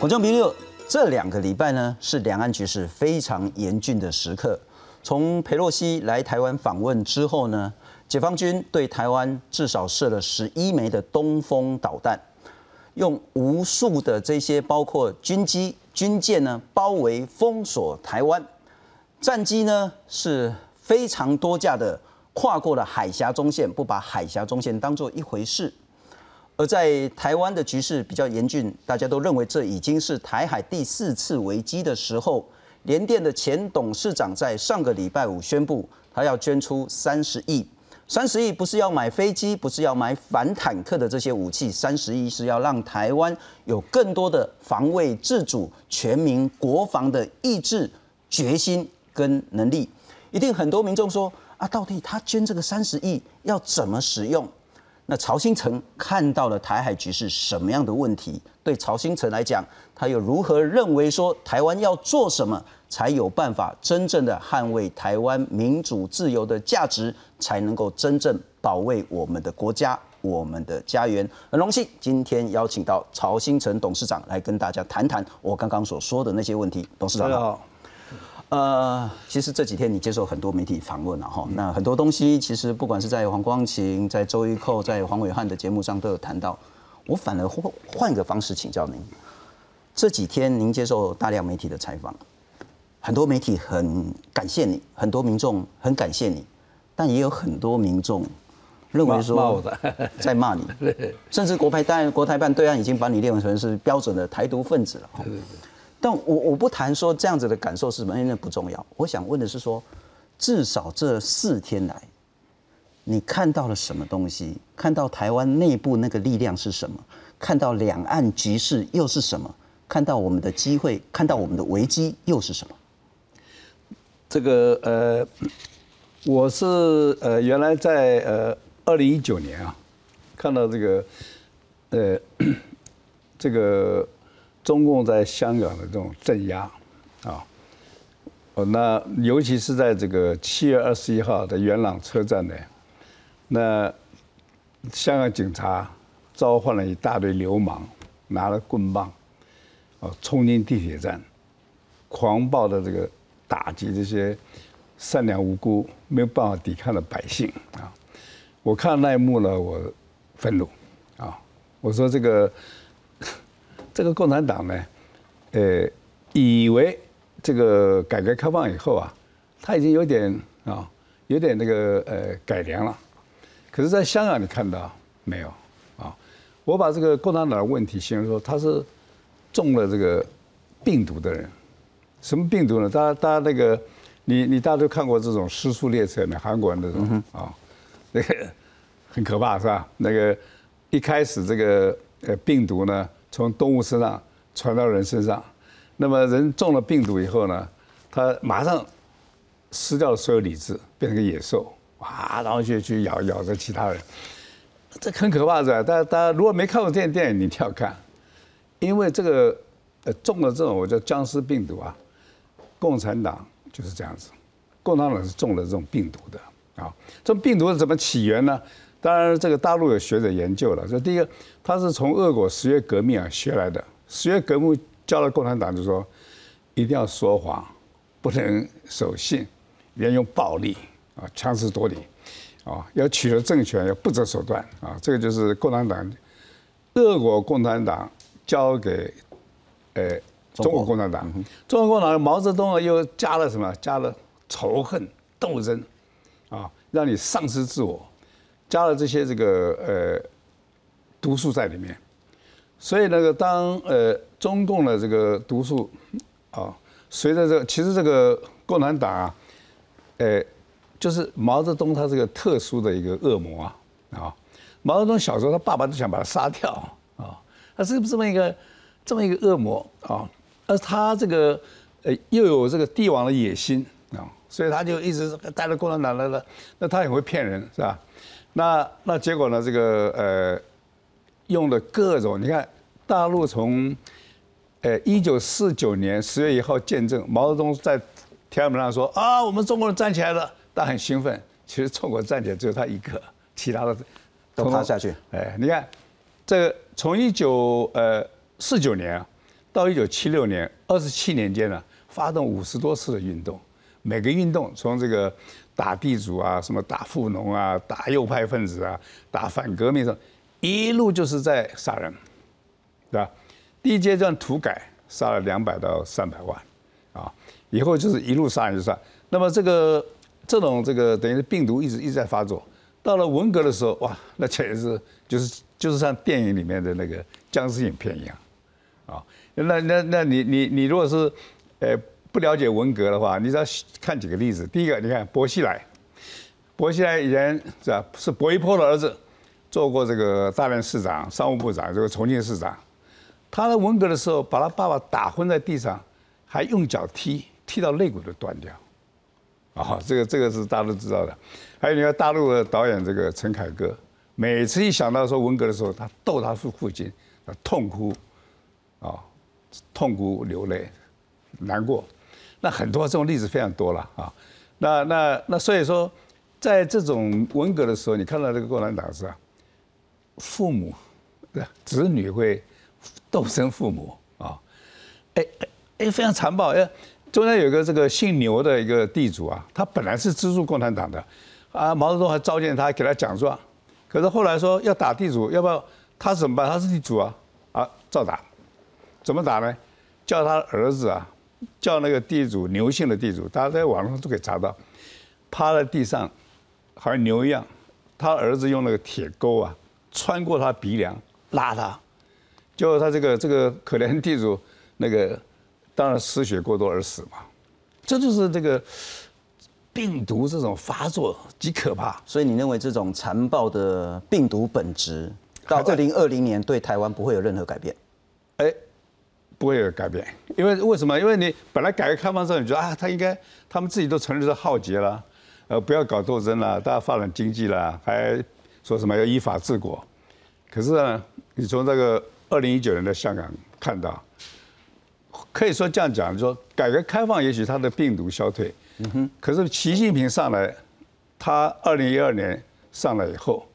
孔将朋友，这两个礼拜呢是两岸局势非常严峻的时刻。从佩洛西来台湾访问之后呢，解放军对台湾至少射了十一枚的东风导弹，用无数的这些包括军机、军舰呢包围封锁台湾，战机呢是非常多架的跨过了海峡中线，不把海峡中线当做一回事。而在台湾的局势比较严峻，大家都认为这已经是台海第四次危机的时候。联电的前董事长在上个礼拜五宣布，他要捐出三十亿。三十亿不是要买飞机，不是要买反坦克的这些武器，三十亿是要让台湾有更多的防卫自主、全民国防的意志、决心跟能力。一定很多民众说啊，到底他捐这个三十亿要怎么使用？那曹新成看到了台海局势什么样的问题？对曹新成来讲，他又如何认为说台湾要做什么才有办法真正的捍卫台湾民主自由的价值，才能够真正保卫我们的国家、我们的家园？很荣幸今天邀请到曹新成董事长来跟大家谈谈我刚刚所说的那些问题。董事长你好。呃，其实这几天你接受很多媒体访问了哈，那很多东西其实不管是在黄光琴、在周玉蔻、在黄伟汉的节目上都有谈到。我反而换换个方式请教您，这几天您接受大量媒体的采访，很多媒体很感谢你，很多民众很感谢你，但也有很多民众认为说 在骂你，甚至国台办国台办对岸已经把你列为成是标准的台独分子了。但我我不谈说这样子的感受是什么，因为那不重要。我想问的是说，至少这四天来，你看到了什么东西？看到台湾内部那个力量是什么？看到两岸局势又是什么？看到我们的机会，看到我们的危机又是什么？这个呃，我是呃原来在呃二零一九年啊，看到这个呃 这个。中共在香港的这种镇压，啊，哦，那尤其是在这个七月二十一号的元朗车站呢，那香港警察召唤了一大堆流氓，拿了棍棒，哦，冲进地铁站，狂暴的这个打击这些善良无辜、没有办法抵抗的百姓啊！我看那一幕呢，我愤怒啊！我说这个。这个共产党呢，呃，以为这个改革开放以后啊，他已经有点啊，有点那个呃改良了。可是，在香港你看到没有啊？我把这个共产党的问题形容说，他是中了这个病毒的人。什么病毒呢？大家大家那个，你你大家都看过这种失速列车没？韩国人那种啊，那个很可怕是吧？那个一开始这个呃病毒呢？从动物身上传到人身上，那么人中了病毒以后呢，他马上失掉了所有理智，变成个野兽，哇，然后就去咬咬着其他人，这很可怕，是吧？大家大家如果没看过电电影，你一定要看，因为这个呃中了这种我叫僵尸病毒啊，共产党就是这样子，共产党是中了这种病毒的啊，这种病毒是怎么起源呢？当然，这个大陆有学者研究了。这第一个，他是从俄国十月革命啊学来的。十月革命教了共产党，就说一定要说谎，不能守信，要用暴力啊，强词夺理啊，要取得政权要不择手段啊。这个就是共产党，俄国共产党交给呃中国共产党。中国共产党毛泽东啊又加了什么？加了仇恨斗争啊，让你丧失自我。加了这些这个呃毒素在里面，所以那个当呃中共的这个毒素啊，随着这其实这个共产党啊，呃就是毛泽东他这个特殊的一个恶魔啊啊，毛泽东小时候他爸爸都想把他杀掉啊，他是这么一个这么一个恶魔啊，而他这个呃又有这个帝王的野心啊，所以他就一直带着共产党来了，那他也会骗人是吧？那那结果呢？这个呃，用的各种，你看大陆从，呃，一九四九年十月一号见证毛泽东在天安门上说啊，我们中国人站起来了，他很兴奋。其实中国站起来只有他一个，其他的都趴下去。哎，你看这个从一九呃四九年啊，到一九七六年，二十七年间呢，发动五十多次的运动，每个运动从这个打地主啊，什么打富农啊，打右派分子啊，打反革命什么，一路就是在杀人，对吧？第一阶段土改杀了两百到三百万，啊，以后就是一路杀人就杀。那么这个这种这个等于是病毒一直一直在发作。到了文革的时候，哇，那简直是就是就是像电影里面的那个僵尸影片一样，啊，那那那你你你如果是呃不了解文革的话，你只要看几个例子。第一个，你看薄熙来，薄熙来以前是吧是薄一波的儿子，做过这个大连市长、商务部长，这个重庆市长。他在文革的时候，把他爸爸打昏在地上，还用脚踢，踢到肋骨都断掉。啊，这个这个是大家都知道的。还有你看大陆的导演这个陈凯歌，每次一想到说文革的时候，他逗他父父亲，他痛哭，啊，痛哭流泪，难过。那很多这种例子非常多了啊。那那那所以说，在这种文革的时候，你看到这个共产党是吧？父母，子女会斗争父母啊，哎哎非常残暴哎。中间有个这个姓牛的一个地主啊，他本来是资助共产党的，啊，毛泽东还召见他给他讲状，可是后来说要打地主，要不要他怎么办？他是地主啊，啊，照打，怎么打呢？叫他儿子啊，叫那个地主牛姓的地主，大家在网上都可以查到，趴在地上，好像牛一样，他儿子用那个铁钩啊，穿过他鼻梁拉他，结果他这个这个可怜地主那个。当然失血过多而死嘛，这就是这个病毒这种发作极可怕。所以你认为这种残暴的病毒本质到二零二零年对台湾不会有任何改变？不会有改变，因为为什么？因为你本来改革开放之后，你觉得啊，他应该他们自己都承认是浩劫了，呃，不要搞斗争了，大家发展经济了，还说什么要依法治国。可是呢，你从这个二零一九年的香港看到。可以说这样讲，就说改革开放也许它的病毒消退，嗯哼，可是习近平上来，他二零一二年上来以后，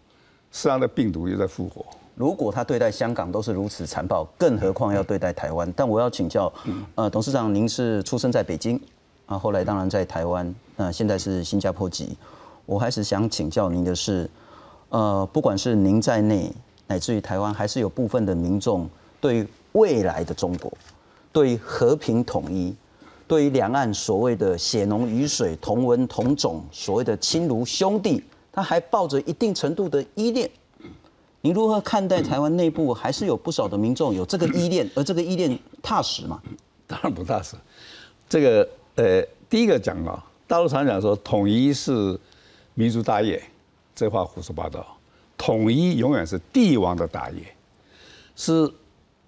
实际上的病毒又在复活。如果他对待香港都是如此残暴，更何况要对待台湾？但我要请教，呃，董事长，您是出生在北京，啊，后来当然在台湾，那现在是新加坡籍，我还是想请教您的是，呃，不管是您在内，乃至于台湾，还是有部分的民众对未来的中国。对和平统一，对于两岸所谓的血浓于水、同文同种，所谓的亲如兄弟，他还抱着一定程度的依恋。你如何看待台湾内部还是有不少的民众有这个依恋，而这个依恋踏实吗？当然不踏实。这个呃，第一个讲啊，大陆常讲说统一是民族大业，这话胡说八道。统一永远是帝王的大业，是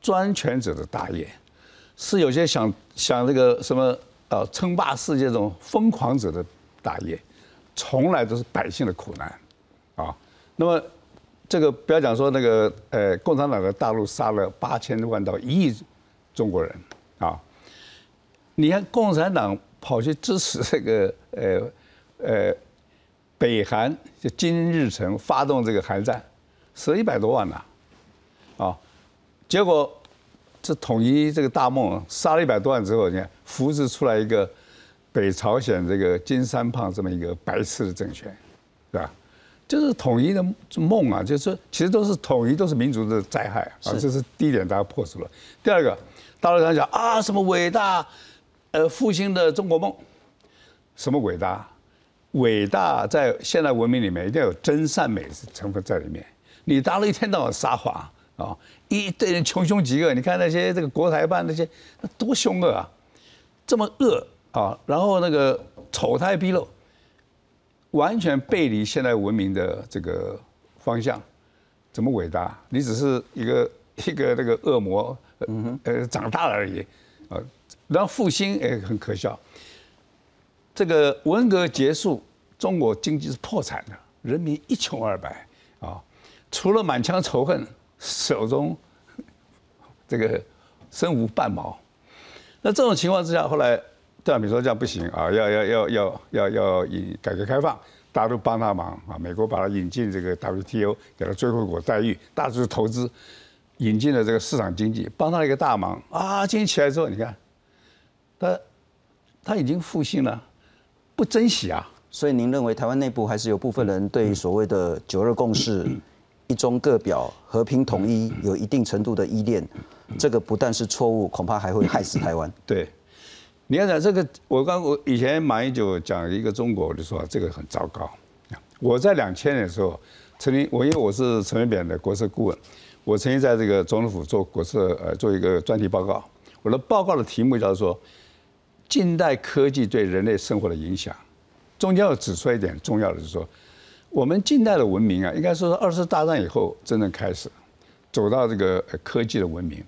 专权者的大业。是有些想想这个什么呃称霸世界这种疯狂者的大业，从来都是百姓的苦难，啊，那么这个不要讲说那个呃共产党在大陆杀了八千万到一亿中国人啊，你看共产党跑去支持这个呃呃北韩就金日成发动这个韩战，死了一百多万呐，啊，结果。这统一这个大梦，杀了一百多万之后，你看扶植出来一个北朝鲜这个金三胖这么一个白痴的政权，就是统一的梦啊，就是说其实都是统一，都是民族的灾害啊。这是第一点，大家破除了。第二个，大陆人讲啊，什么伟大，呃，复兴的中国梦，什么伟大？伟大在现代文明里面一定要有真善美成分在里面。你大陆一天到晚撒谎啊！一堆人穷凶极恶，你看那些这个国台办那些，那多凶恶啊，这么恶啊，然后那个丑态毕露，完全背离现代文明的这个方向，怎么伟大？你只是一个 一个那个恶魔，呃，长大了而已啊。然后复兴也很可笑，这个文革结束，中国经济是破产的，人民一穷二白啊，除了满腔仇恨。手中 这个身无半毛，那这种情况之下，后来邓小平说这样不行啊，要要要要要要以改革开放，大家都帮他忙啊，美国把他引进这个 WTO，给他最惠国待遇，大致投资，引进了这个市场经济，帮他一个大忙啊。今天起来之后，你看，他他已经复兴了，不珍惜啊。所以您认为台湾内部还是有部分人对所谓的九二共识、一中各表、和平统一有一定程度的依恋，这个不但是错误，恐怕还会害死台湾。对，你要讲这个，我刚我以前马英九讲一个中国，我就说这个很糟糕。我在两千年的时候，曾经我因为我是陈水扁的国策顾问，我曾经在这个总统府做国策呃做一个专题报告，我的报告的题目叫做近代科技对人类生活的影响。中间要指出一点重要的，就是说，我们近代的文明啊，应该说是二次大战以后真正开始走到这个科技的文明。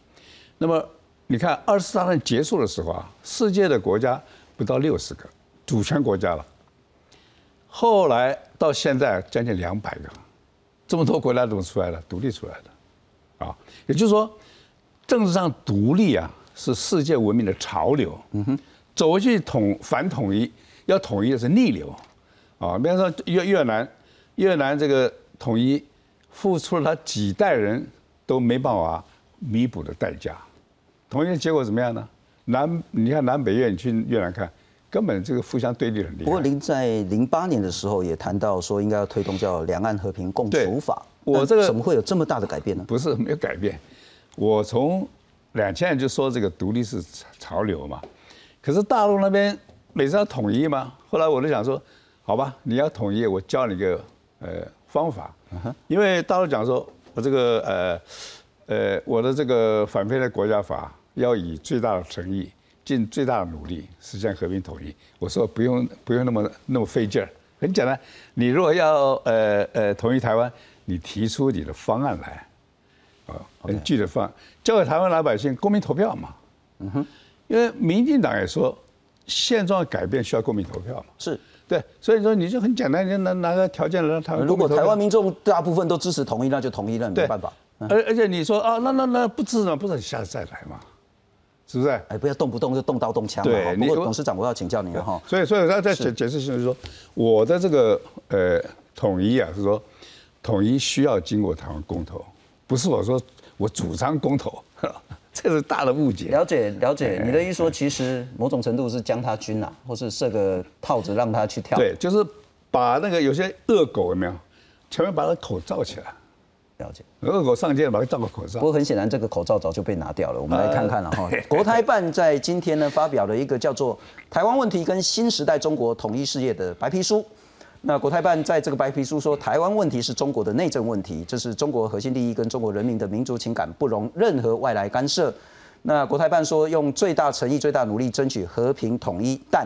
那么你看，二次大战结束的时候啊，世界的国家不到六十个主权国家了，后来到现在将近两百个，这么多国家怎么出来的？独立出来的，啊，也就是说，政治上独立啊，是世界文明的潮流。嗯哼，走回去统反统一。要统一的是逆流，啊，比方说越越南，越南这个统一付出了他几代人都没办法弥补的代价，统一的结果怎么样呢？南你看南北越，你去越南看，根本这个互相对立很厉害。不过您在零八年的时候也谈到说，应该要推动叫两岸和平共处法。我这个怎么会有这么大的改变呢？不是没有改变，我从两千年就说这个独立是潮流嘛，可是大陆那边。每次要统一嘛，后来我就想说，好吧，你要统一，我教你个呃方法，因为大陆讲说，我这个呃呃我的这个反飞的国家法要以最大的诚意，尽最大的努力实现和平统一。我说不用不用那么那么费劲儿，很简单，你如果要呃呃统一台湾，你提出你的方案来，啊，具体方交给台湾老百姓公民投票嘛，嗯哼，因为民进党也说。现状改变需要公民投票嘛？是对，所以说你就很简单，就拿拿个条件让他们。如果台湾民众大部分都支持同意，那就同意了，没办法。而而且你说啊，那那那不支持，不是下次再来嘛？是不是？哎，不要动不动就动刀动枪嘛。对，不过董事长，我要请教您哈。所以，所以他在解解释性就是说，我的这个呃统一啊，是说统一需要经过台湾公投，不是我说我主张公投。这是大的误解。了解了解，你的意思说，其实某种程度是将他军啊，或是设个套子让他去跳。对，就是把那个有些恶狗有没有，前面把他口罩起来。了解。恶狗上街把它罩个口罩。不过很显然，这个口罩早就被拿掉了。我们来看看了哈。国台办在今天呢发表了一个叫做《台湾问题跟新时代中国统一事业》的白皮书。那国台办在这个白皮书说，台湾问题是中国的内政问题，这是中国核心利益跟中国人民的民族情感，不容任何外来干涉。那国台办说，用最大诚意、最大努力争取和平统一，但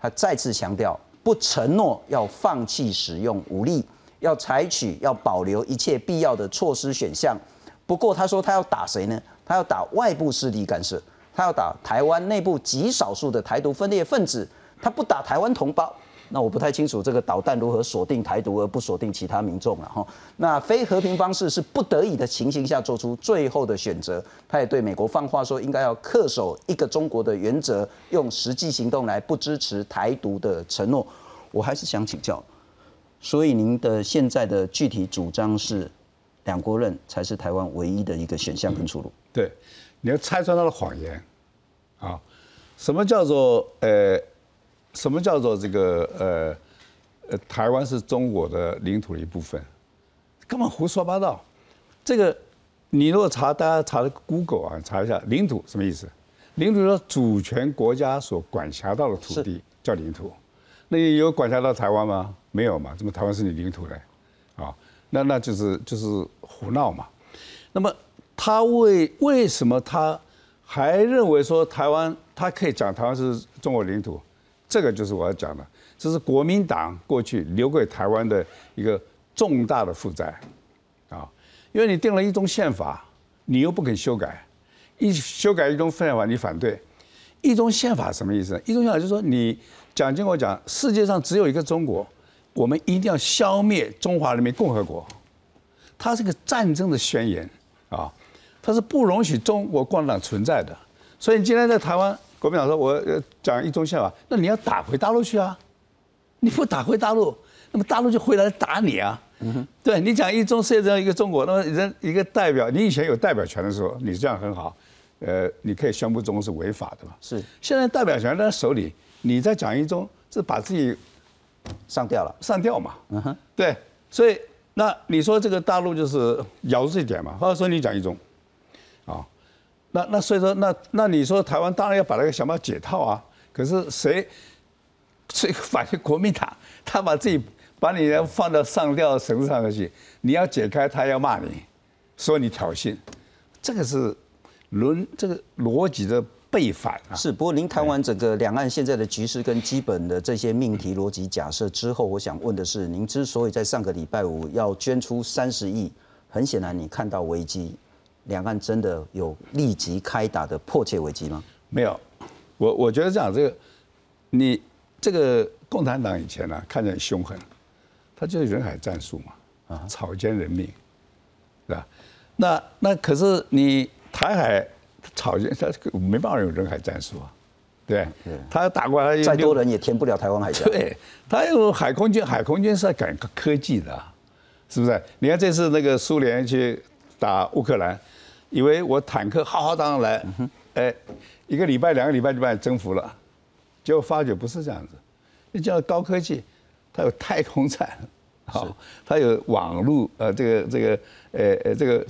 他再次强调，不承诺要放弃使用武力，要采取、要保留一切必要的措施选项。不过他说，他要打谁呢？他要打外部势力干涉，他要打台湾内部极少数的台独分裂分子，他不打台湾同胞。那我不太清楚这个导弹如何锁定台独而不锁定其他民众了哈。那非和平方式是不得已的情形下做出最后的选择。他也对美国放话说，应该要恪守一个中国的原则，用实际行动来不支持台独的承诺。我还是想请教，所以您的现在的具体主张是，两国论才是台湾唯一的一个选项跟出路。对，你要拆穿他的谎言啊？什么叫做呃？什么叫做这个呃呃台湾是中国的领土的一部分？根本胡说八道！这个你如果查，大家查的 Google 啊，查一下领土什么意思？领土说主权国家所管辖到的土地叫领土。那你有管辖到台湾吗？没有嘛？怎么台湾是你领土嘞？啊，那那就是就是胡闹嘛。那么他为为什么他还认为说台湾他可以讲台湾是中国领土？这个就是我要讲的，这是国民党过去留给台湾的一个重大的负债，啊，因为你定了一中宪法，你又不肯修改，一修改一中宪法你反对，一中宪法什么意思？一中宪法就是说你蒋经国讲，世界上只有一个中国，我们一定要消灭中华人民共和国，它是个战争的宣言啊，它是不容许中国共产党存在的，所以你今天在台湾。国民党说：“我讲一中宪法，那你要打回大陆去啊！你不打回大陆，那么大陆就回来打你啊！对你讲一中世界这样一个中国，那么人一个代表，你以前有代表权的时候，你这样很好，呃，你可以宣布中国是违法的嘛。是现在代表权在手里，你在讲一中是把自己上吊了。上吊嘛。嗯哼，对，所以那你说这个大陆就是咬住这一点嘛，或者说你讲一中，啊，那那所以说那那你说台湾当然要把那个想办法解套啊，可是谁？这个反映国民党，他把自己把你放到上吊绳子上去，你要解开，他要骂你，说你挑衅，这个是伦这个逻辑的背反啊。是，不过您谈完整个两岸现在的局势跟基本的这些命题逻辑假设之后，我想问的是，您之所以在上个礼拜五要捐出三十亿，很显然你看到危机，两岸真的有立即开打的迫切危机吗？没有，我我觉得这样，这个你。这个共产党以前呢，看着很凶狠，他就是人海战术嘛，啊，草菅人命，是吧？那那可是你台海草菅，他没办法用人海战术啊，对，他打过来再多人也填不了台湾海峡。对，他有海空军，海空军是在赶科技的，是不是？你看这次那个苏联去打乌克兰，以为我坦克浩浩荡荡来，哎，一个礼拜、两个礼拜就把你征服了。结果发觉不是这样子，那叫高科技，它有太空站，好，它有网络，呃，这个这个，呃呃，这个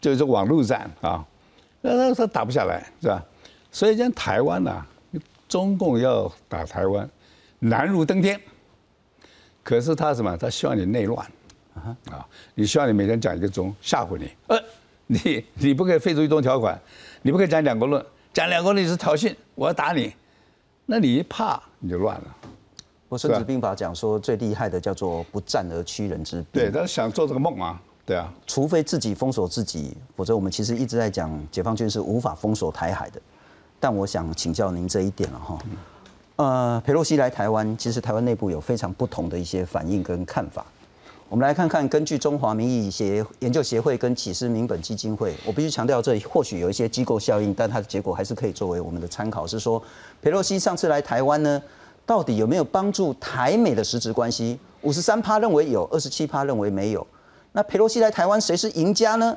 就是网络战啊，那那它打不下来是吧？所以讲台湾呐，中共要打台湾，难如登天。可是他什么？他希望你内乱，啊，你希望你每天讲一个钟吓唬你，呃，你你不可以废除一中条款，你不可以讲两国论，讲两国论是挑衅，我要打你。那你一怕你就乱了。我孙子兵法讲说最厉害的叫做不战而屈人之兵。对，他想做这个梦啊，对啊。除非自己封锁自己，否则我们其实一直在讲解放军是无法封锁台海的。但我想请教您这一点了哈。呃，佩洛西来台湾，其实台湾内部有非常不同的一些反应跟看法。我们来看看，根据中华民意协研究协会跟启思民本基金会，我必须强调，这或许有一些机构效应，但它的结果还是可以作为我们的参考。是说，佩洛西上次来台湾呢，到底有没有帮助台美的实质关系？五十三趴认为有，二十七趴认为没有。那佩洛西来台湾，谁是赢家呢？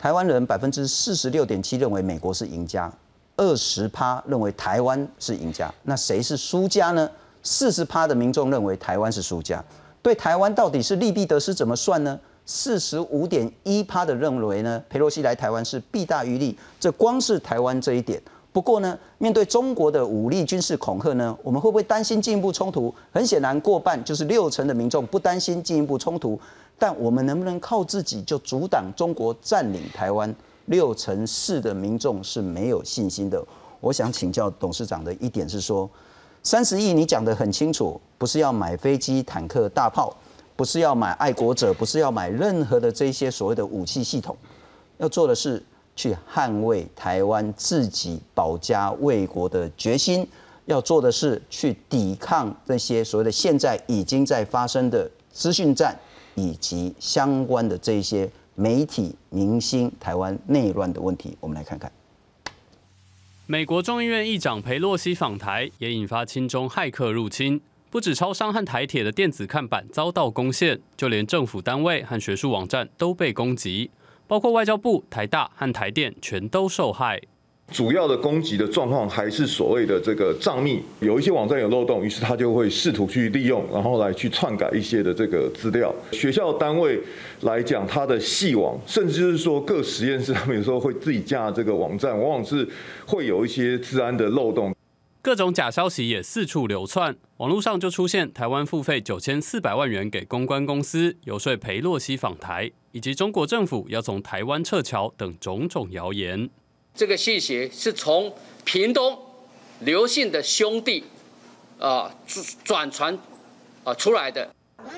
台湾人百分之四十六点七认为美国是赢家，二十趴认为台湾是赢家。那谁是输家呢？四十趴的民众认为台湾是输家。对台湾到底是利弊得失怎么算呢？四十五点一趴的认为呢，佩洛西来台湾是弊大于利。这光是台湾这一点。不过呢，面对中国的武力军事恐吓呢，我们会不会担心进一步冲突？很显然，过半就是六成的民众不担心进一步冲突。但我们能不能靠自己就阻挡中国占领台湾？六成四的民众是没有信心的。我想请教董事长的一点是说。三十亿，你讲得很清楚，不是要买飞机、坦克、大炮，不是要买爱国者，不是要买任何的这些所谓的武器系统，要做的是去捍卫台湾自己保家卫国的决心，要做的是去抵抗那些所谓的现在已经在发生的资讯战以及相关的这些媒体、明星、台湾内乱的问题。我们来看看。美国众议院议长佩洛西访台，也引发亲中骇客入侵。不止超商和台铁的电子看板遭到攻陷，就连政府单位和学术网站都被攻击，包括外交部、台大和台电全都受害。主要的攻击的状况还是所谓的这个账密，有一些网站有漏洞，于是他就会试图去利用，然后来去篡改一些的这个资料。学校单位来讲，它的系网，甚至是说各实验室他们有时候会自己架这个网站，往往是会有一些治安的漏洞。各种假消息也四处流窜，网络上就出现台湾付费九千四百万元给公关公司游说裴洛西访台，以及中国政府要从台湾撤侨等种种谣言。这个信息是从屏东刘姓的兄弟啊转传啊出来的。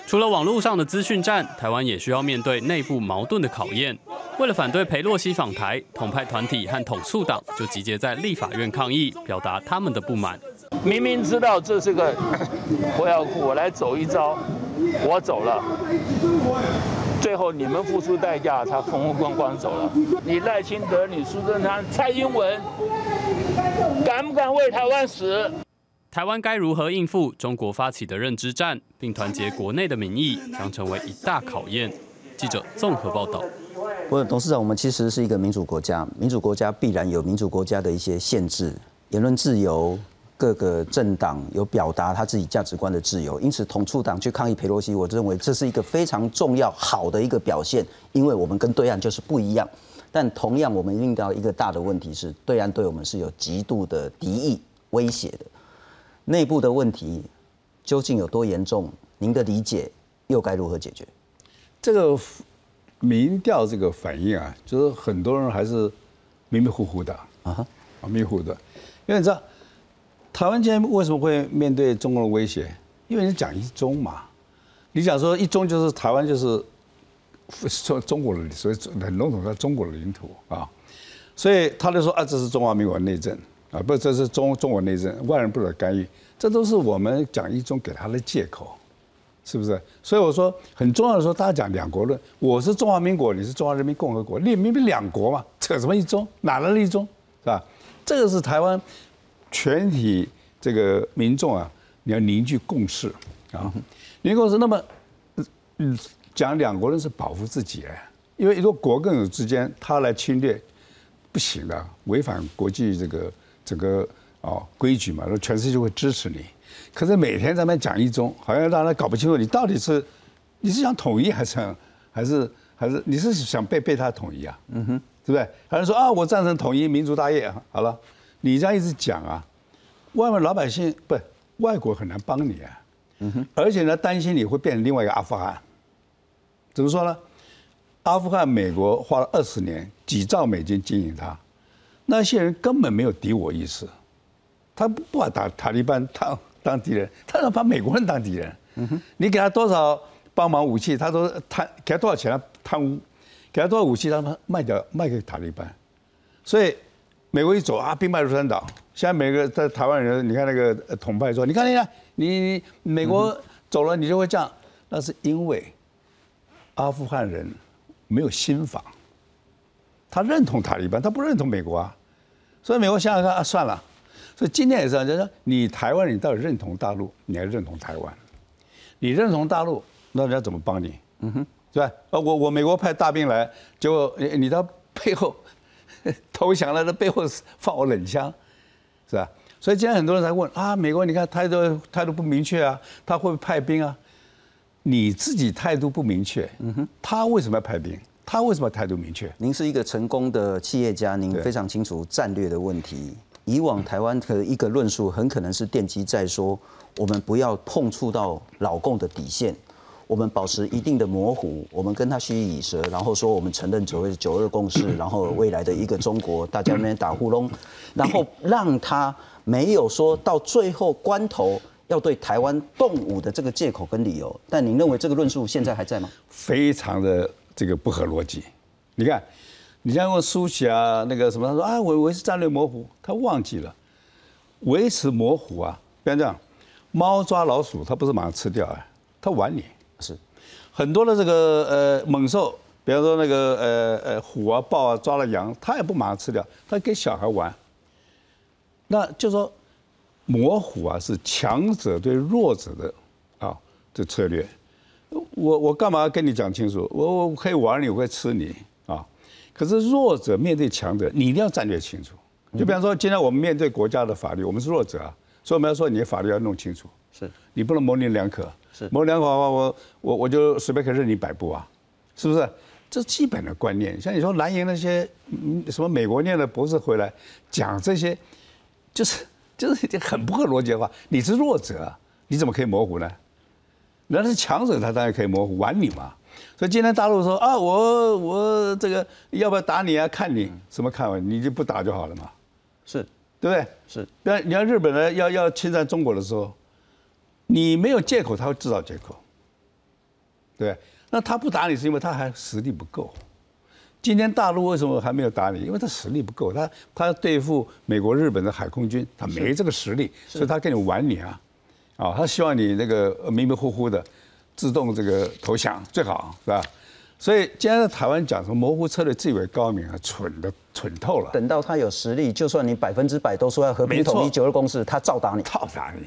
除了网络上的资讯战，台湾也需要面对内部矛盾的考验。为了反对裴洛西访台，统派团体和统促党就集结在立法院抗议，表达他们的不满。明明知道这是个火药库，我来走一遭，我走了。最后你们付出代价，他风风光光走了。你赖清德，你苏贞昌、蔡英文，敢不敢为台湾死？台湾该如何应付中国发起的认知战，并团结国内的民意，将成为一大考验。记者综合报道。不，董事长，我们其实是一个民主国家，民主国家必然有民主国家的一些限制，言论自由，各个政党有表达他自己价值观的自由。因此，同处党去抗议佩洛西，我认为这是一个非常重要、好的一个表现，因为我们跟对岸就是不一样。但同样，我们遇到一个大的问题是，对岸对我们是有极度的敌意、威胁的。内部的问题究竟有多严重？您的理解又该如何解决？这个民调这个反应啊，就是很多人还是迷迷糊糊的啊，啊迷糊的，因为你知道，台湾今天为什么会面对中国的威胁？因为你讲一中嘛，你讲说一中就是台湾就是 说中国的，所以很笼统叫中国的领土啊，所以他就说啊，这是中华民国内政。啊，不，这是中中国内政，外人不得干预，这都是我们讲一中给他的借口，是不是？所以我说很重要的时候，大家讲两国论，我是中华民国，你是中华人民共和国，你明明两国嘛，扯什么一中？哪来的一中？是吧？这个是台湾全体这个民众啊，你要凝聚共识啊，凝聚共识。那么，嗯，讲两国人是保护自己哎，因为一个国跟国之间他来侵略，不行的，违反国际这个。整个哦规矩嘛，那全世界会支持你。可是每天咱们讲一中，好像让人搞不清楚你到底是你是想统一还是还是还是你是想被被他统一啊？嗯哼，对不对？还是说啊，我赞成统一民族大业啊。好了，你这样一直讲啊，外面老百姓不外国很难帮你啊。嗯哼，而且呢，担心你会变成另外一个阿富汗。怎么说呢？阿富汗美国花了二十年几兆美金经营它。那些人根本没有敌我意识，他不把塔塔利班当当敌人，他要把美国人当敌人。你给他多少帮忙武器，他都贪；给他多少钱，他贪污；给他多少武器，他卖掉卖给塔利班。所以美国一走啊，兵败如山倒。现在每个在台湾人，你看那个统派说：“你看，你看，你你美国走了，你就会这样。”那是因为阿富汗人没有心法，他认同塔利班，他不认同美国啊。所以美国想想看啊，算了。所以今天也是，就是说，你台湾人到底认同大陆，你还认同台湾？你认同大陆，那人家怎么帮你？嗯哼，是吧？呃，我我美国派大兵来，结果你你到背后 投降了，那背后放我冷枪，是吧？所以今天很多人在问啊，美国你看态度态度不明确啊，他会不会派兵啊？你自己态度不明确，嗯哼，他为什么要派兵？他为什么态度明确？您是一个成功的企业家，您非常清楚战略的问题。以往台湾的一个论述很可能是奠基在说，我们不要碰触到老共的底线，我们保持一定的模糊，我们跟他虚以蛇，然后说我们承认所谓九二共识，然后未来的一个中国，大家那边打呼隆，然后让他没有说到最后关头要对台湾动武的这个借口跟理由。但您认为这个论述现在还在吗？非常的。这个不合逻辑，你看，你像问苏起啊，那个什么，他说啊，我维持战略模糊，他忘记了维持模糊啊。比方这样，猫抓老鼠，它不是马上吃掉啊，它玩你。是很多的这个呃猛兽，比方说那个呃呃虎啊豹啊抓了羊，它也不马上吃掉，它跟小孩玩。那就说模糊啊，是强者对弱者的啊的策略。我我干嘛要跟你讲清楚？我我可以玩你，我会吃你啊！可是弱者面对强者，你一定要战略清楚。就比方说，今天我们面对国家的法律，我们是弱者啊，所以我们要说你的法律要弄清楚。是，你不能模棱两可。是，模棱两可的话，我我我就随便可以任你摆布啊，是不是？这基本的观念。像你说蓝营那些什么美国念的博士回来讲这些，就是就是很不合逻辑的话。你是弱者，你怎么可以模糊呢？那是强者，他当然可以模糊玩你嘛。所以今天大陆说啊，我我这个要不要打你啊？看你什么看法，你就不打就好了嘛。是，对不对？是。那你看日本人要要侵占中国的时候，你没有借口，他会制造借口。对，那他不打你是因为他还实力不够。今天大陆为什么还没有打你？因为他实力不够，他他对付美国、日本的海空军，他没这个实力，所以他跟你玩你啊。啊，他希望你那个迷迷糊糊的，自动这个投降最好是吧？所以今天在台湾讲什么模糊策略，自以为高明啊，蠢的蠢透了。等到他有实力，就算你百分之百都说要和平统一九二共识，他照打你。套打你。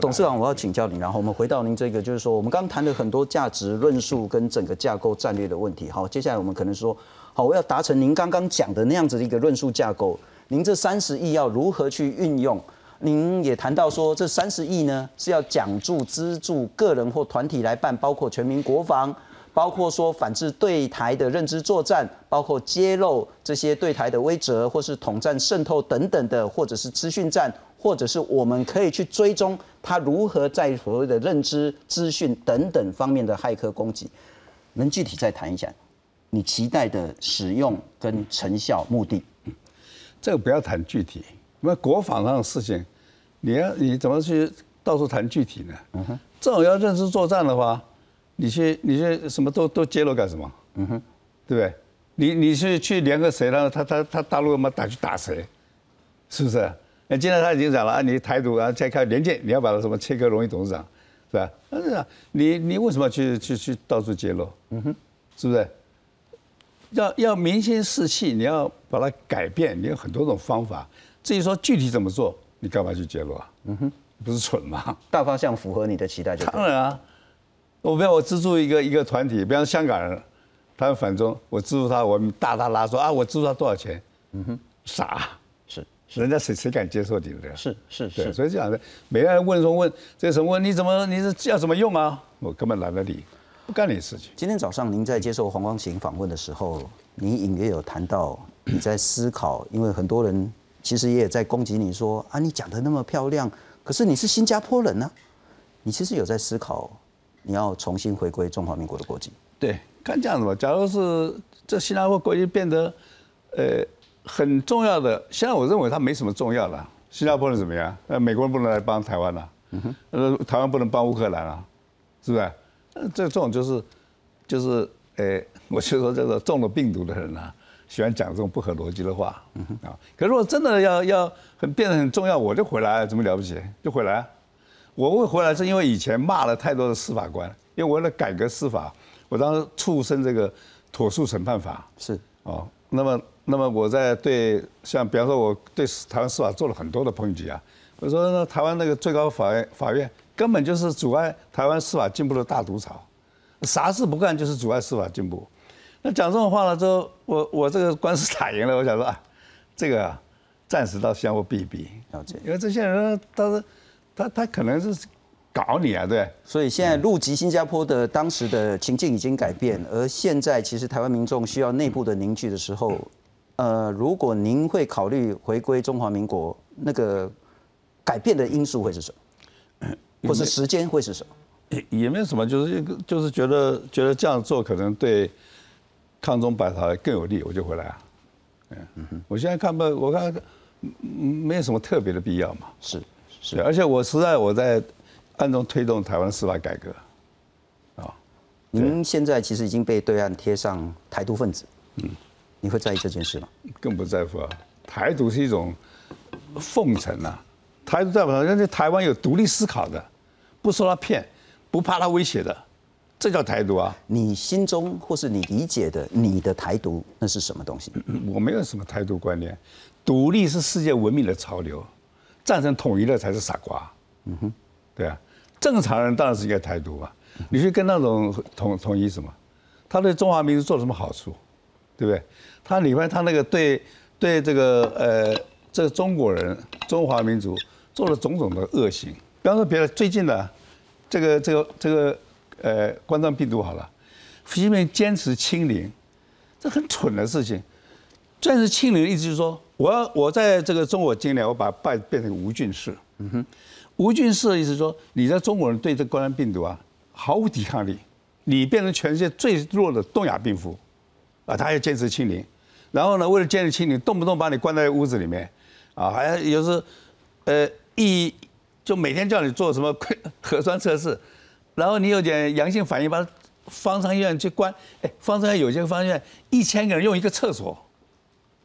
董事长，我要请教您，然后我们回到您这个，就是说，我们刚刚谈了很多价值论述跟整个架构战略的问题。好，接下来我们可能说，好，我要达成您刚刚讲的那样子的一个论述架构，您这三十亿要如何去运用？您也谈到说，这三十亿呢是要奖助、资助个人或团体来办，包括全民国防，包括说反制对台的认知作战，包括揭露这些对台的威慑，或是统战渗透等等的，或者是资讯战，或者是我们可以去追踪他如何在所谓的认知、资讯等等方面的骇客攻击。能具体再谈一下你期待的使用跟成效目的？这个不要谈具体，因为国防上的事情，你要你怎么去到处谈具体呢？嗯哼，这种要认知作战的话，你去你去什么都都揭露干什么？嗯哼，对不对？你你去去联合谁呢？他他他大陆他妈打去打谁？是不是？那今天他已经讲了啊，你台独啊，再看连建，你要把他什么切割荣誉董事长，是吧？那是啊，你你为什么要去去去到处揭露？嗯哼，是不是？要要民心士气，你要把它改变，你有很多种方法。至于说具体怎么做，你干嘛去揭露啊？嗯哼，不是蠢吗？大方向符合你的期待就对当然啊，我不要我资助一个一个团体，比方香港人，他们反中，我资助他，我大大拉说啊，我资助他多少钱？嗯哼，傻，是人家谁谁敢接受你的？是是，是，所以这样的，每个人问说问这什么问，你怎么你是要怎么用啊？我根本懒得理，不干你的事情。今天早上您在接受黄光行访问的时候，您隐约有谈到你在思考，因为很多人其实也在攻击你说啊，你讲的那么漂亮，可是你是新加坡人呢、你其实有在思考，你要重新回归中华民国的国籍。对，看这样子吧。假如是这新加坡国籍变得，呃，很重要的，现在我认为它没什么重要了。新加坡人怎么样？呃，美国人不能来帮台湾了、呃，台湾不能帮乌克兰啊，是不是？呃，这这种就是，就是，呃，我就说这个中了病毒的人啊，喜欢讲这种不合逻辑的话，啊。可如果真的要要很变得很重要，我就回来，怎么了不起？就回来啊。我会回来是因为以前骂了太多的司法官，因为为了改革司法，我当时促生这个妥诉审判法是哦。那么，那么我在对像比方说，我对台湾司法做了很多的抨击啊。我说呢，台湾那个最高法院法院根本就是阻碍台湾司法进步的大毒草，啥事不干就是阻碍司法进步。那讲这种话了之后，我我这个官司打赢了，我想说啊，这个啊暂时到相互避一避，了解。因为这些人他是他他可能是搞你啊，对。所以现在入籍新加坡的当时的情境已经改变，而现在其实台湾民众需要内部的凝聚的时候，呃，如果您会考虑回归中华民国，那个改变的因素会是什么，或是时间会是什么？也也没有什么，就是就是觉得觉得这样做可能对抗中保台更有利，我就回来啊。嗯，我现在看不，我看嗯没有什么特别的必要嘛。是是，而且我实在我在暗中推动台湾司法改革。啊，您现在其实已经被对岸贴上台独分子，嗯，你会在意这件事吗？更不在乎啊。台独是一种奉承啊，台独代表人家台湾有独立思考的，不受他骗，不怕他威胁的，这叫台独啊。你心中或是你理解的你的台独，那是什么东西？我没有什么台独观念，独立是世界文明的潮流，赞成统一的才是傻瓜。嗯哼，对啊，正常人当然是应该台独啊。你去跟那种统统一什么？他对中华民族做了什么好处？对不对？他里面他那个对对这个呃这个中国人中华民族做了种种的恶行，比方说别的最近的这个这个这个呃冠状病毒好了，习近平坚持清零，这很蠢的事情。坚持清零的意思就是说，我要我在这个中国境内，我把拜变成无菌室。嗯哼，无菌室的意思是说，你在中国人对这冠状病毒啊毫无抵抗力，你变成全世界最弱的东亚病夫，啊，他要坚持清零，然后呢，为了坚持清零，动不动把你关在屋子里面，啊，还有时，呃，一就每天叫你做什么 核酸测试，然后你有点阳性反应，把方舱医院去关，哎，方舱医院有些方舱医院一千个人用一个厕所。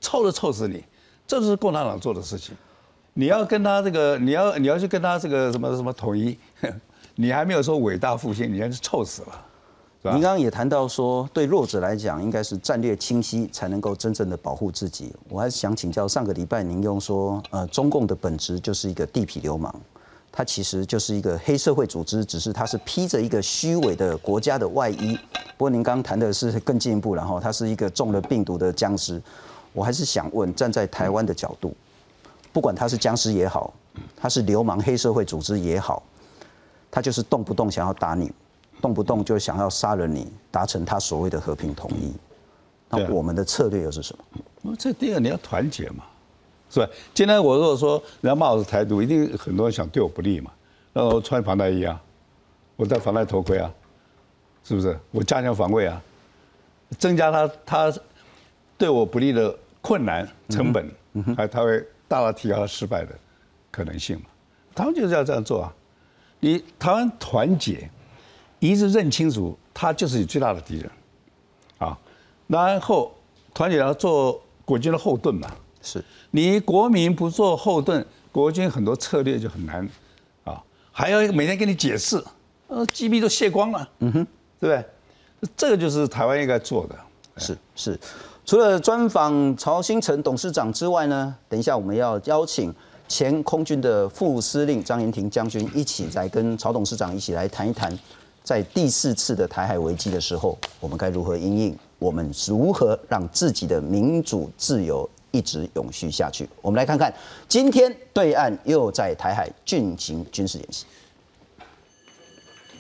臭都臭死你！这就是共产党做的事情。你要跟他这个，你要你要去跟他这个什么什么统一，你还没有说伟大复兴，你还是臭死了。您刚刚也谈到说，对弱者来讲，应该是战略清晰，才能够真正的保护自己。我还是想请教，上个礼拜您用说，呃，中共的本质就是一个地痞流氓，它其实就是一个黑社会组织，只是它是披着一个虚伪的国家的外衣。不过您刚刚谈的是更进一步，然后它是一个中了病毒的僵尸。我还是想问，站在台湾的角度，不管他是僵尸也好，他是流氓黑社会组织也好，他就是动不动想要打你，动不动就想要杀了你，达成他所谓的和平统一。那我们的策略又是什么？那这第二你要团结嘛，是吧？今天我如果说人家骂我是台独，一定很多人想对我不利嘛，那我穿防弹衣啊，我戴防弹头盔啊，是不是？我加强防卫啊，增加他他对我不利的困难成本，还他会大大提高他失败的可能性嘛。他们就是要这样做啊。你台湾团结，一直认清楚，他就是你最大的敌人，啊，然后团结要做国军的后盾嘛。是你国民不做后盾，国军很多策略就很难啊，还要每天跟你解释，呃，机密都卸光了，嗯哼，对不对？这个就是台湾应该做的。是是。除了专访曹新成董事长之外呢，等一下我们要邀请前空军的副司令张延廷将军一起来跟曹董事长一起来谈一谈，在第四次的台海危机的时候，我们该如何应应？我们如何让自己的民主自由一直永续下去？我们来看看，今天对岸又在台海进行军事演习。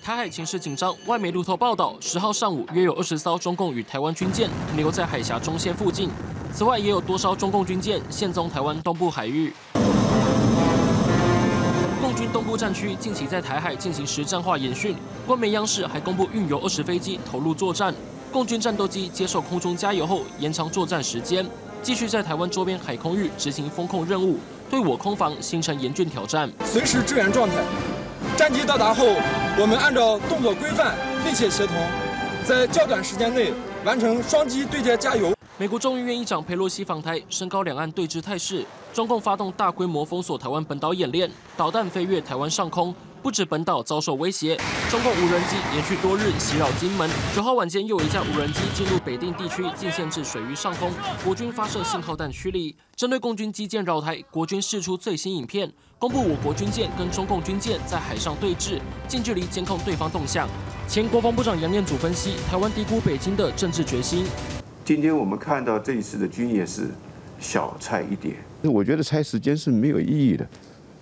台海情势紧张，外媒路透报道，十号上午约有二十艘中共与台湾军舰停留在海峡中线附近。此外，也有多艘中共军舰现踪台湾东部海域。东部战区近期在台海进行实战化演训，官媒央视还公布运油二十飞机投入作战。共军战斗机接受空中加油后，延长作战时间，继续在台湾周边海空域执行风控任务，对我空防形成严峻挑战。随时支援状态。战机到达后，我们按照动作规范，密切协同，在较短时间内完成双机对接加油。美国众议院议长佩洛西访台，升高两岸对峙态势。中共发动大规模封锁台湾本岛演练，导弹飞越台湾上空，不止本岛遭受威胁，中共无人机连续多日袭扰金门。九号晚间，又有一架无人机进入北定地区，进陷至水域上空，国军发射信号弹驱离。针对共军机舰绕台，国军释出最新影片，公布我国军舰跟中共军舰在海上对峙，近距离监控对方动向。前国防部长杨念祖分析，台湾低估北京的政治决心。今天我们看到这一次的军演是小菜一碟，我觉得猜时间是没有意义的。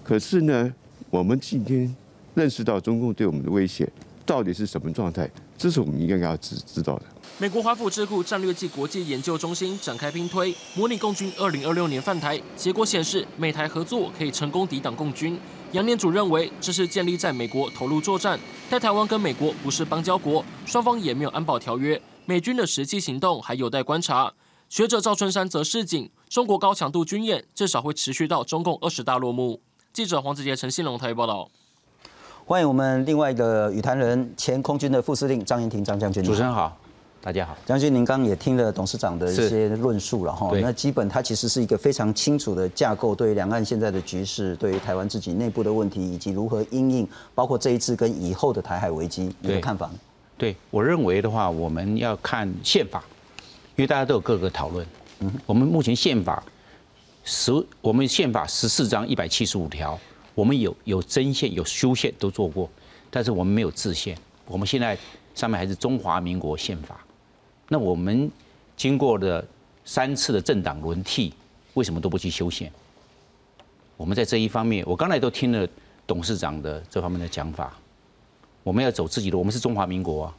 可是呢，我们今天认识到中共对我们的威胁到底是什么状态，这是我们应该要知知道的。美国华府智库战略暨国际研究中心展开兵推，模拟共军2026年犯台，结果显示美台合作可以成功抵挡共军。杨念祖认为，这是建立在美国投入作战，但台湾跟美国不是邦交国，双方也没有安保条约，美军的实际行动还有待观察。学者赵春山则示警，中国高强度军演至少会持续到中共二十大落幕。记者黄子杰、陈信龙台北报道。欢迎我们另外一个语坛人，前空军的副司令张延廷张将军。主持人好，大家好。将军，您刚刚也听了董事长的一些论述了哈。那基本它其实是一个非常清楚的架构，对于两岸现在的局势，对于台湾自己内部的问题，以及如何应应，包括这一次跟以后的台海危机，你的看法呢？对我认为的话，我们要看宪法，因为大家都有各个讨论。嗯，我们目前宪法十，我们宪法十四章一百七十五条，我们有有增宪有修宪都做过，但是我们没有制宪。我们现在上面还是中华民国宪法。那我们经过了三次的政党轮替，为什么都不去修宪？我们在这一方面，我刚才都听了董事长的这方面的讲法。我们要走自己的，我们是中华民国啊，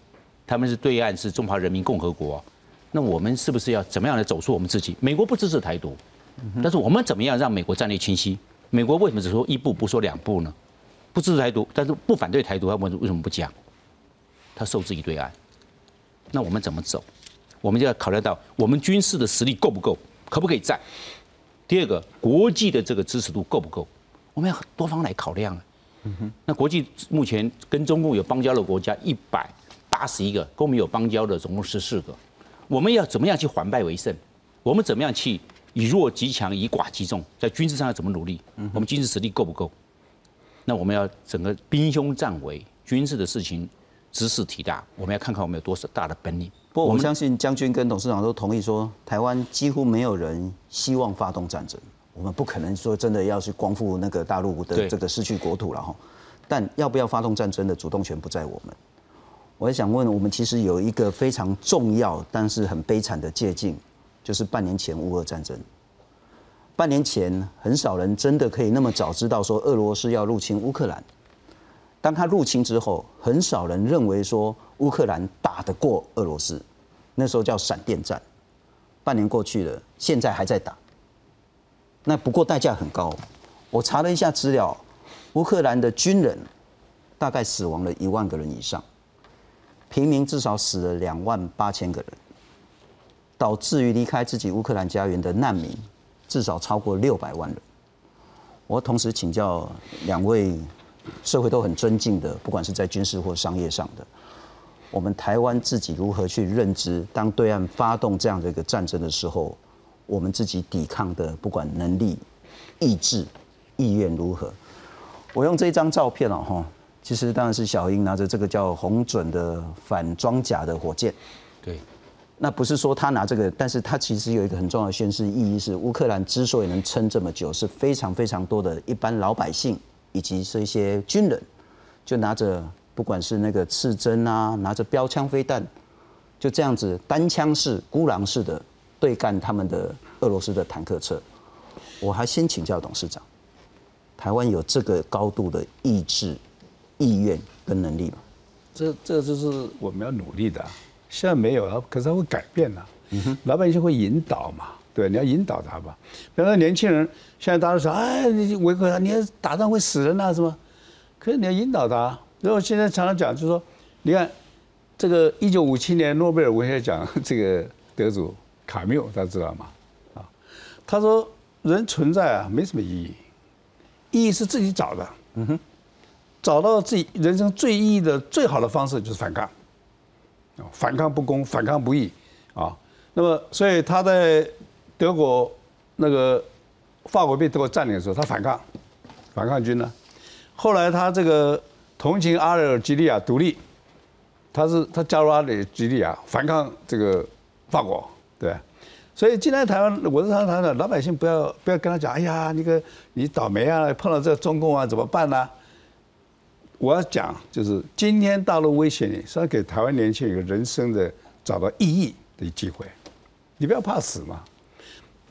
他们是对岸是中华人民共和国、啊，那我们是不是要怎么样来走出我们自己？美国不支持台独，但是我们怎么样让美国战略清晰？美国为什么只说一步不说两步呢？不支持台独，但是不反对台独，他为为什么不讲？他受制于对岸，那我们怎么走？我们就要考虑到我们军事的实力够不够，可不可以战？第二个，国际的这个支持度够不够？我们要多方来考量啊。那国际目前跟中共有邦交的国家一百八十一个，跟我们有邦交的总共十四个。我们要怎么样去反败为胜？我们怎么样去以弱击强，以寡击众？在军事上要怎么努力？我们军事实力够不够？那我们要整个兵凶战危，军事的事情知识体大，我们要看看我们有多少大的本领。不过我相信将军跟董事长都同意说，台湾几乎没有人希望发动战争。我们不可能说真的要去光复那个大陆的这个失去国土了哈。但要不要发动战争的主动权不在我们。我也想问，我们其实有一个非常重要但是很悲惨的借鉴，就是半年前乌俄战争。半年前很少人真的可以那么早知道说俄罗斯要入侵乌克兰。当他入侵之后，很少人认为说乌克兰打得过俄罗斯，那时候叫闪电战。半年过去了，现在还在打。那不过代价很高。我查了一下资料，乌克兰的军人大概死亡了一万个人以上，平民至少死了两万八千个人，导致于离开自己乌克兰家园的难民至少超过六百万人。我同时请教两位。社会都很尊敬的，不管是在军事或商业上的，我们台湾自己如何去认知，当对岸发动这样的一个战争的时候，我们自己抵抗的不管能力、意志、意愿如何？我用这一张照片哦哈，其实当然是小英拿着这个叫红准的反装甲的火箭，对，那不是说他拿这个，但是他其实有一个很重要的宣示意义是，乌克兰之所以能撑这么久，是非常非常多的一般老百姓。以及是一些军人，就拿着不管是那个刺针啊，拿着标枪飞弹，就这样子单枪式、孤狼式的对干他们的俄罗斯的坦克车。我还先请教董事长，台湾有这个高度的意志、意愿跟能力吗？这这就是我们要努力的。现在没有了，可是它会改变呐。老百姓会引导嘛。对，你要引导他吧。比方说年轻人，现在大家都说，哎，你维克，你要打仗会死人啊，什么？可是你要引导他。然后现在常常讲，就是说，你看，这个一九五七年诺贝尔文学奖这个得主卡缪，大家知道吗？啊，他说人存在啊，没什么意义，意义是自己找的。嗯哼，找到自己人生最意义的最好的方式就是反抗，啊，反抗不公，反抗不义，啊，那么所以他在。德国那个法国被德国占领的时候，他反抗，反抗军呢。后来他这个同情阿尔及利亚独立，他是他加入阿尔及利亚反抗这个法国，所以进来台湾，我是常常的，老百姓不要不要跟他讲，哎呀，那个你倒霉啊，碰到这中共啊怎么办呢？我要讲就是今天大陆威胁你，是要给台湾年轻人一个人生的找到意义的机会，你不要怕死嘛。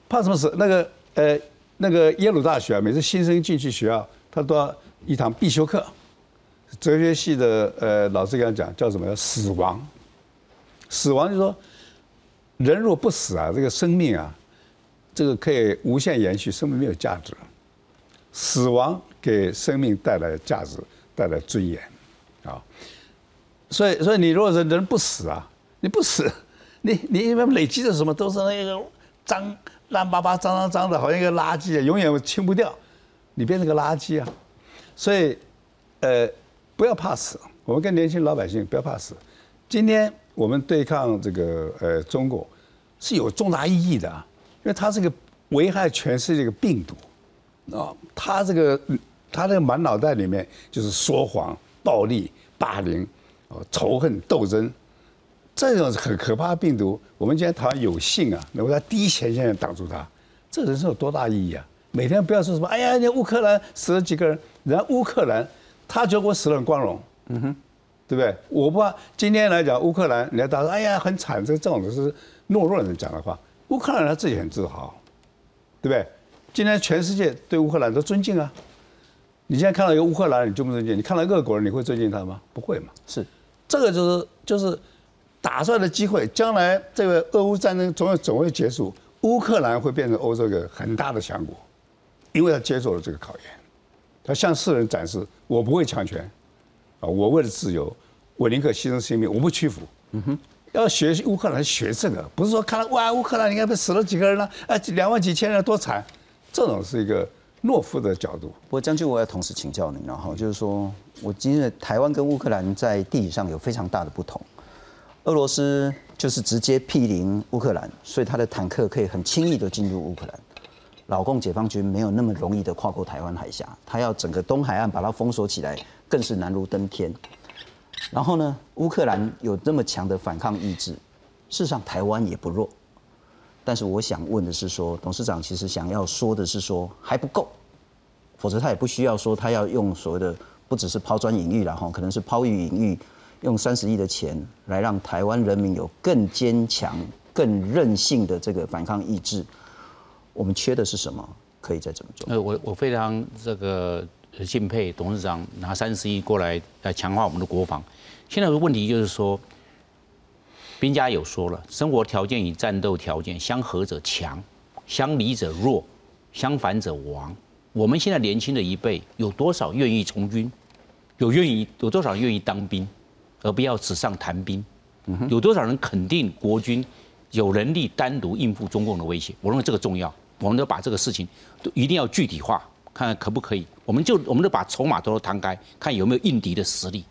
怕什么死？那个呃，那个耶鲁大学啊，每次新生进去学校，他都要一堂必修课，哲学系的呃老师跟他讲，叫什么？叫死亡。死亡就是说，人若不死啊，这个生命啊，这个可以无限延续，生命没有价值。死亡给生命带来价值，带来尊严，啊。所以，所以你如果是人不死啊，你不死，你你因为累积的什么都是那个脏。烂巴巴、脏脏脏的，好像一个垃圾，永远清不掉。你变成个垃圾啊！所以，呃，不要怕死。我们跟年轻老百姓不要怕死。今天我们对抗这个呃中国是有重大意义的，因为它是个危害全世界的病毒啊。它这个它这个满脑袋里面就是说谎、暴力、霸凌、哦仇恨、斗争。这种很可怕的病毒，我们今天台湾有幸啊，能够在第一前线挡住它，这人生有多大意义啊？每天不要说什么，哎呀，那乌克兰死了几个人，人家乌克兰他觉得我死了很光荣，嗯哼，对不对？我不怕。今天来讲乌克兰，人家大家说，哎呀，很惨，这这种是懦弱的人讲的话。乌克兰他自己很自豪，对不对？今天全世界对乌克兰都尊敬啊。你现在看到一个乌克兰人，你尊不尊敬？你看到俄国人，你会尊敬他吗？不会嘛。是，这个就是就是。打出来的机会，将来这个俄乌战争总有总会结束，乌克兰会变成欧洲一个很大的强国，因为他接受了这个考验，他向世人展示我不会强权，啊，我为了自由，我宁可牺牲性命，我不屈服。嗯哼，要学乌克兰学这个，不是说看到哇乌克兰你看被死了几个人了，啊两万几千人多惨，这种是一个懦夫的角度。不过将军，我要同时请教您，然后就是说我今日台湾跟乌克兰在地理上有非常大的不同。俄罗斯就是直接毗邻乌克兰，所以他的坦克可以很轻易的进入乌克兰。老共解放军没有那么容易的跨过台湾海峡，他要整个东海岸把它封锁起来，更是难如登天。然后呢，乌克兰有这么强的反抗意志，事实上台湾也不弱。但是我想问的是说，董事长其实想要说的是说还不够，否则他也不需要说他要用所谓的不只是抛砖引玉了哈，可能是抛玉引玉，用三十亿的钱来让台湾人民有更坚强、更韧性的这个反抗意志。我们缺的是什么？可以再怎么做？呃，我我非常这个敬佩董事长拿三十亿过来来强化我们的国防。现在的问题就是说。兵家有说了，生活条件与战斗条件相合者强，相离者弱，相反者亡。我们现在年轻的一辈有多少愿意从军？有愿意有多少愿意当兵，而不要纸上谈兵？有多少人肯定国军有能力单独应付中共的威胁？我认为这个重要，我们都把这个事情都一定要具体化，看看可不可以。我们就我们就把筹码都摊开，看有没有应敌的实力。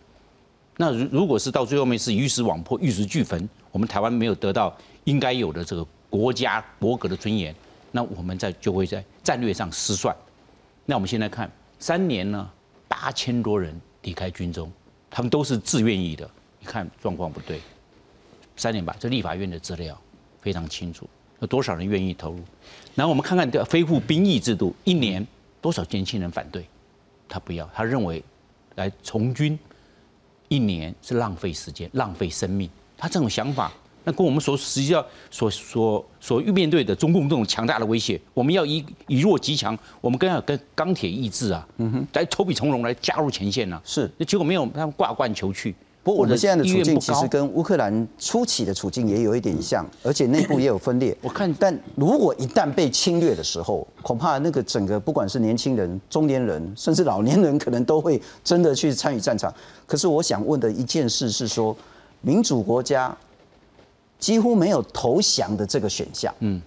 那如如果是到最后面是鱼死网破、玉石俱焚，我们台湾没有得到应该有的这个国家国格的尊严，那我们在就会在战略上失算。那我们现在看三年呢，八千多人离开军中，他们都是自愿意的。你看状况不对，三年吧，这立法院的资料非常清楚，有多少人愿意投入？然后我们看看这恢复兵役制度，一年多少年轻人反对？他不要，他认为来从军。一年是浪费时间、浪费生命，他这种想法，那跟我们所实际上所所所面对的中共这种强大的威胁，我们要以以弱击强，我们更要跟钢铁意志啊，嗯哼，来投笔从戎来加入前线呢。是，那结果没有，他们挂冠求去。不过我们现在的处境其实跟乌克兰初期的处境也有一点像，而且内部也有分裂。我看，但如果一旦被侵略的时候，恐怕那个整个不管是年轻人、中年人，甚至老年人，可能都会真的去参与战场。可是我想问的一件事是说，民主国家几乎没有投降的这个选项。嗯，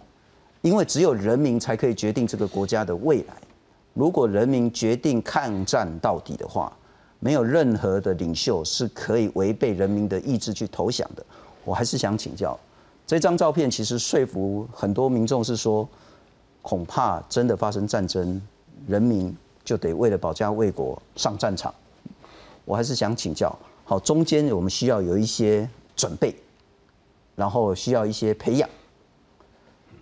因为只有人民才可以决定这个国家的未来。如果人民决定抗战到底的话，没有任何的领袖是可以违背人民的意志去投降的。我还是想请教，这张照片其实说服很多民众是说，恐怕真的发生战争，人民就得为了保家卫国上战场。我还是想请教，好，中间我们需要有一些准备，然后需要一些培养。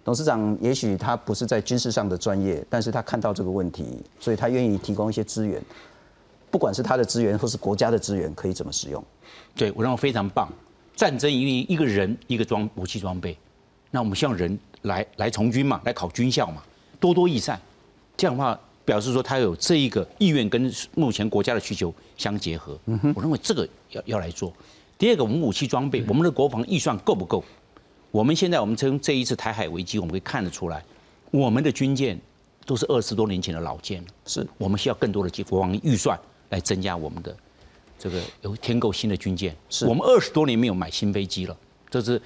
董事长也许他不是在军事上的专业，但是他看到这个问题，所以他愿意提供一些资源。不管是他的资源或是国家的资源，可以怎么使用？对我认为非常棒。战争因为一个人一个装武器装备，那我们希望人来来从军嘛，来考军校嘛，多多益善。这样的话表示说他有这一个意愿跟目前国家的需求相结合。嗯我认为这个要要来做。第二个，我们武器装备，我们的国防预算够不够？我们现在我们从这一次台海危机，我们可以看得出来，我们的军舰都是二十多年前的老舰了。是我们需要更多的国防预算。来增加我们的这个有添购新的军舰，是我们二十多年没有买新飞机了。这是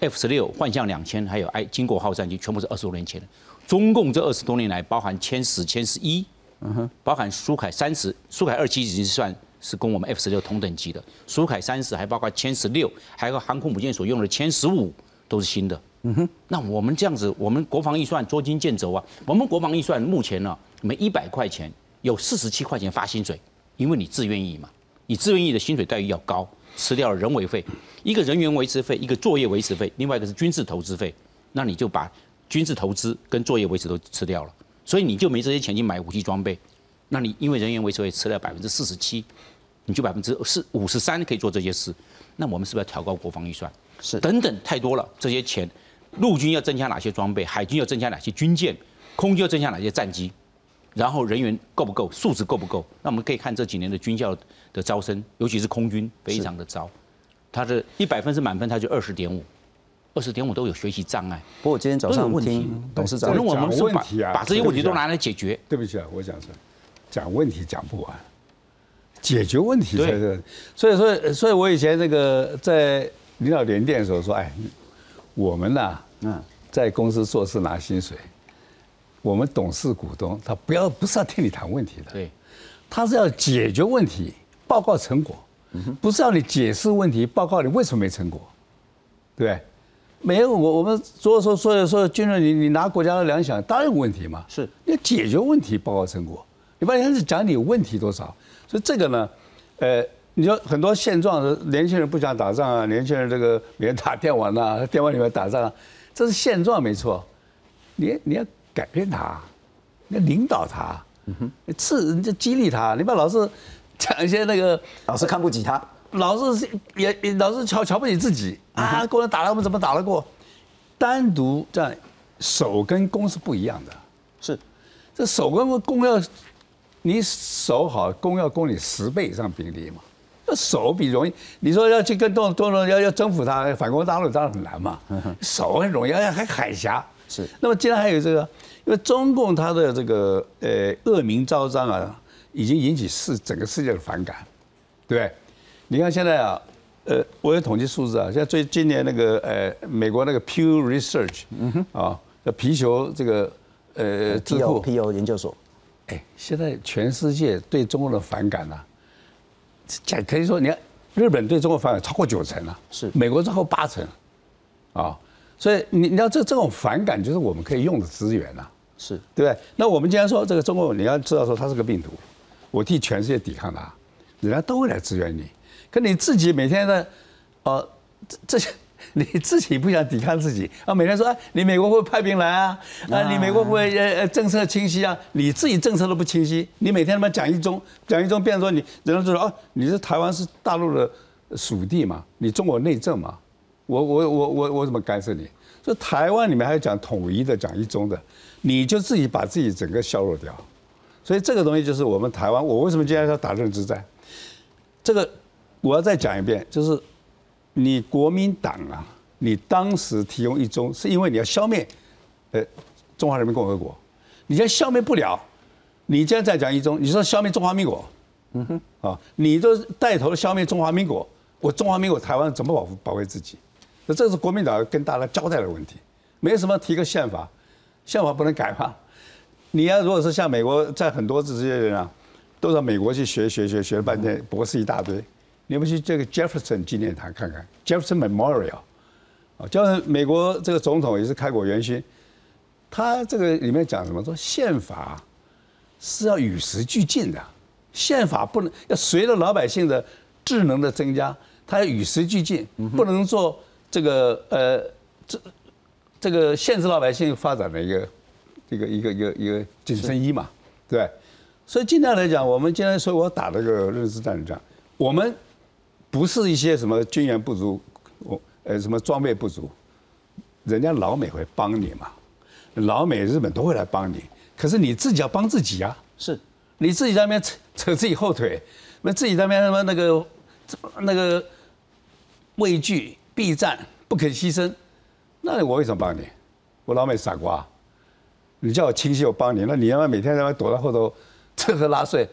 F 十六、幻象两千，还有 I 经过号战机，全部是二十多年前的。中共这二十多年来，包含歼十、歼十一，嗯哼，包含苏凯三十、苏凯二七已经算是跟我们 F 十六同等级的。苏凯三十还包括歼十六，还有航空母舰所用的歼十五，都是新的。嗯哼，那我们这样子，我们国防预算捉襟见肘啊。我们国防预算目前呢，每一百块钱。有四十七块钱发薪水，因为你自愿意嘛，你自愿意的薪水待遇要高，吃掉了人为费，一个人员维持费，一个作业维持费，另外一个是军事投资费，那你就把军事投资跟作业维持都吃掉了，所以你就没这些钱去买武器装备，那你因为人员维持费吃了百分之四十七，你就百分之四五十三可以做这些事，那我们是不是要调高国防预算？是。等等太多了，这些钱，陆军要增加哪些装备，海军要增加哪些军舰，空军要增加哪些战机？然后人员够不够，素质够不够？那我们可以看这几年的军校的招生，尤其是空军，非常的糟。他的一百分是满分，他就二十点五，二十点五都有学习障碍。不过我今天早上听董事长，我我们是把把这些问题都拿来解决。对不起啊，我讲说，讲问题讲不完，解决问题才是。所以说，所以我以前那个在领导联电的时候说，哎，我们呐，嗯，在公司做事拿薪水。我们董事股东，他不要不是要听你谈问题的，对，他是要解决问题，报告成果，不是要你解释问题，报告你为什么没成果，对没有我我们如果说所有说军人，你你拿国家的粮饷，当然有问题嘛，是，要解决问题，报告成果，你不然是讲你问题多少，所以这个呢，呃，你说很多现状的年轻人不想打仗啊，年轻人这个每天打电玩啊，电玩里面打仗，啊，这是现状没错。你你要改变他，你要领导他，你刺你就激励他，你不要老是讲一些那个老是看不起他，老是也也老是瞧瞧不起自己啊，共产打了我们怎么打得过？单独这样守跟攻是不一样的，是这守跟攻要你守好，攻要攻你十倍以上兵力嘛。那守比容易，你说要去跟东东东要要征服他，反攻大陆当然很难嘛。守很容易，要还海峡是。那么既然还有这个，因为中共他的这个呃恶名昭彰啊，已经引起世整个世界的反感，对不对？你看现在啊，呃，我有统计数字啊，现在最今年那个呃美国那个 Pew Research，嗯哼，啊，皮球这个呃智库皮尤研究所，哎，现在全世界对中国的反感呢？这可以说，你看日本对中国反感超过九成了，是美国超过八成，啊，所以你你要这这种反感就是我们可以用的资源呐，是对不对？那我们既然说这个中国，你要知道说它是个病毒，我替全世界抵抗它，人家都会来支援你，可你自己每天的，呃，这这些。你自己不想抵抗自己啊？每天说啊，你美国会派兵来啊？啊，你美国会呃呃政策清晰啊？你自己政策都不清晰，你每天他妈讲一中，讲一中，变成说你人家就说哦，你是台湾是大陆的属地嘛？你中国内政嘛？我我我我我怎么干涉你？所以台湾里面还有讲统一的，讲一中的，你就自己把自己整个削弱掉。所以这个东西就是我们台湾，我为什么今天要打认知战？这个我要再讲一遍，就是。你国民党啊，你当时提供一中，是因为你要消灭，呃，中华人民共和国，你现在消灭不了，你现在再讲一中，你说消灭中华民国，嗯哼，啊，你都带头消灭中华民国，我中华民国台湾怎么保护保卫自己？那这是国民党跟大家交代的问题，没什么提个宪法，宪法不能改吗？你要如果是像美国，在很多这些人啊，都到美国去学学学学了半天，博士一大堆。你们去这个 Jefferson 纪念堂看看，Jefferson Memorial，啊，叫美国这个总统也是开国元勋，他这个里面讲什么？说宪法是要与时俱进的，宪法不能要随着老百姓的智能的增加，它要与时俱进，不能做这个呃这这个限制老百姓发展的一个一个一个一个一个紧身衣嘛，对所以尽量来讲，我们今天说我打这个认知战争，我们。不是一些什么军援不足，我呃什么装备不足，人家老美会帮你嘛，老美日本都会来帮你，可是你自己要帮自己啊，是，你自己在那边扯扯自己后腿，那自己在那边什么那个那个畏惧避战不肯牺牲，那我为什么帮你？我老美傻瓜，你叫我清晰我帮你，那你要每天在那躲在后头吃喝拉睡，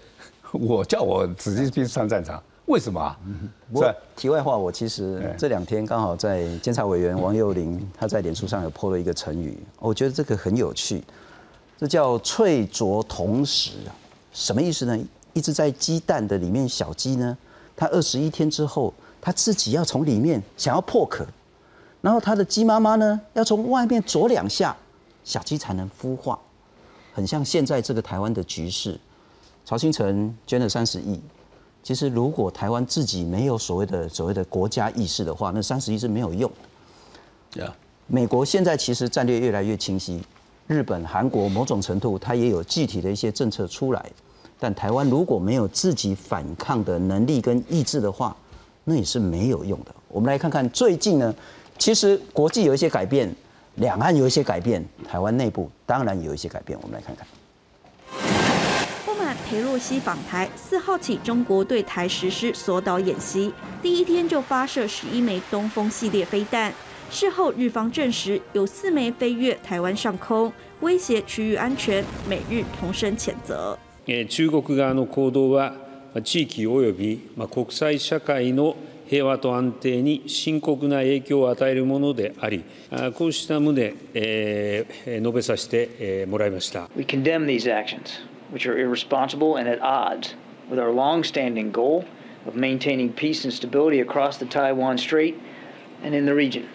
我叫我直接兵上战场。为什么啊？不，题外话，我其实这两天刚好在监察委员王幼林他在脸书上有泼了一个成语，我觉得这个很有趣，这叫脆啄同时啊，什么意思呢？一直在鸡蛋的里面小鸡呢，它二十一天之后，它自己要从里面想要破壳，然后他的鸡妈妈呢，要从外面啄两下，小鸡才能孵化，很像现在这个台湾的局势，曹新成捐了三十亿。其实，如果台湾自己没有所谓的所谓的国家意识的话，那三十亿是没有用。呀，美国现在其实战略越来越清晰，日本、韩国某种程度它也有具体的一些政策出来，但台湾如果没有自己反抗的能力跟意志的话，那也是没有用的。我们来看看最近呢，其实国际有一些改变，两岸有一些改变，台湾内部当然有一些改变。我们来看看。佩洛西访台，四号起中国对台实施锁岛演习，第一天就发射十一枚东风系列飞弹。事后日方证实有四枚飞越台湾上空，威胁区域安全，美日同声谴责。中国側の行動は地域及び国際社会の平和と安定に深刻な影響を与えるものであり、こうした旨え述べさせてもらいました。We condemn these actions. which are irresponsible and at odds with our long-standing goal of maintaining peace and stability across the Taiwan Strait and in the region.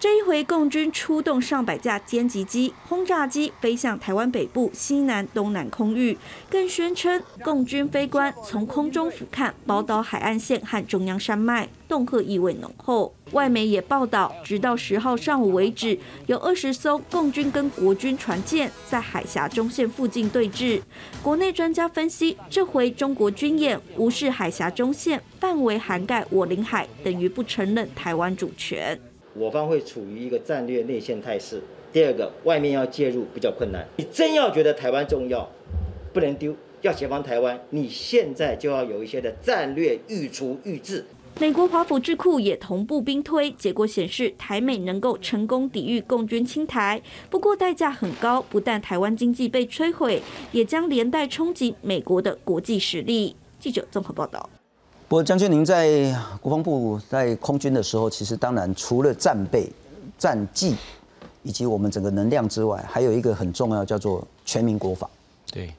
这一回，共军出动上百架歼击机、轰炸机飞向台湾北部、西南、东南空域，更宣称共军飞官从空中俯瞰宝岛海岸线和中央山脉，恫吓意味浓厚。外媒也报道，直到十号上午为止，有二十艘共军跟国军船舰在海峡中线附近对峙。国内专家分析，这回中国军演无视海峡中线范围涵盖我领海，等于不承认台湾主权。我方会处于一个战略内线态势。第二个，外面要介入比较困难。你真要觉得台湾重要，不能丢，要协防台湾，你现在就要有一些的战略预除预置。美国华府智库也同步兵推，结果显示台美能够成功抵御共军侵台，不过代价很高，不但台湾经济被摧毁，也将连带冲击美国的国际实力。记者综合报道。不过，将军，您在国防部在空军的时候，其实当然除了战备、战绩以及我们整个能量之外，还有一个很重要，叫做全民国防。对，